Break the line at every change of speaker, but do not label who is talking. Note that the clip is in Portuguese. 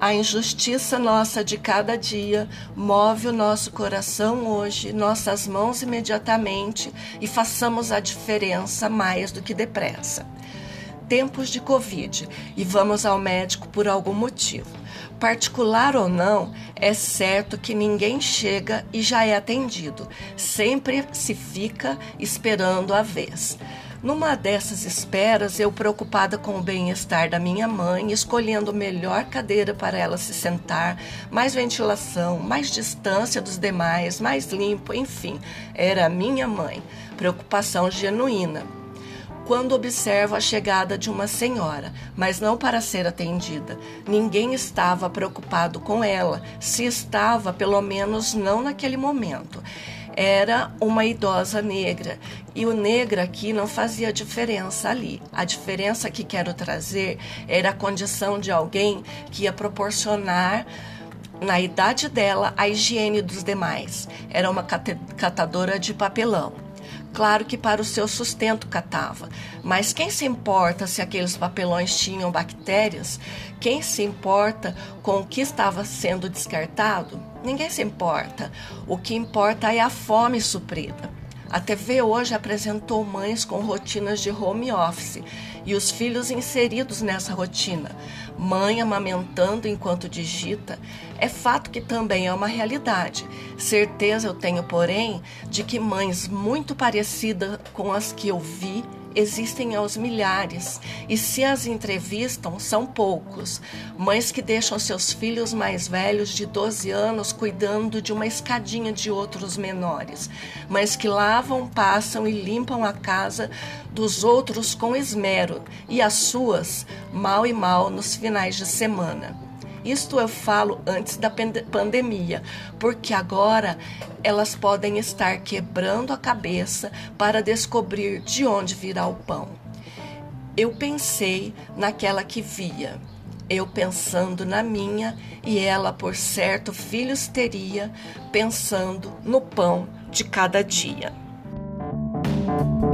A injustiça nossa de cada dia move o nosso coração hoje, nossas mãos imediatamente e façamos a diferença mais do que depressa. Tempos de Covid e vamos ao médico por algum motivo. Particular ou não, é certo que ninguém chega e já é atendido. Sempre se fica esperando a vez. Numa dessas esperas, eu preocupada com o bem-estar da minha mãe, escolhendo melhor cadeira para ela se sentar, mais ventilação, mais distância dos demais, mais limpo, enfim, era a minha mãe. Preocupação genuína quando observo a chegada de uma senhora, mas não para ser atendida. Ninguém estava preocupado com ela, se estava, pelo menos não naquele momento era uma idosa negra. E o negro aqui não fazia diferença ali. A diferença que quero trazer era a condição de alguém que ia proporcionar na idade dela a higiene dos demais. Era uma catadora de papelão. Claro que para o seu sustento catava, mas quem se importa se aqueles papelões tinham bactérias? Quem se importa com o que estava sendo descartado? Ninguém se importa. O que importa é a fome suprida. A TV hoje apresentou mães com rotinas de home office e os filhos inseridos nessa rotina. Mãe amamentando enquanto digita é fato que também é uma realidade. Certeza eu tenho, porém, de que mães muito parecidas com as que eu vi existem aos milhares, e se as entrevistam, são poucos. Mães que deixam seus filhos mais velhos de 12 anos cuidando de uma escadinha de outros menores. Mães que lavam, passam e limpam a casa dos outros com esmero e as suas mal e mal nos finais de semana. Isto eu falo antes da pandemia, porque agora elas podem estar quebrando a cabeça para descobrir de onde virá o pão. Eu pensei naquela que via, eu pensando na minha, e ela, por certo, filhos teria, pensando no pão de cada dia. you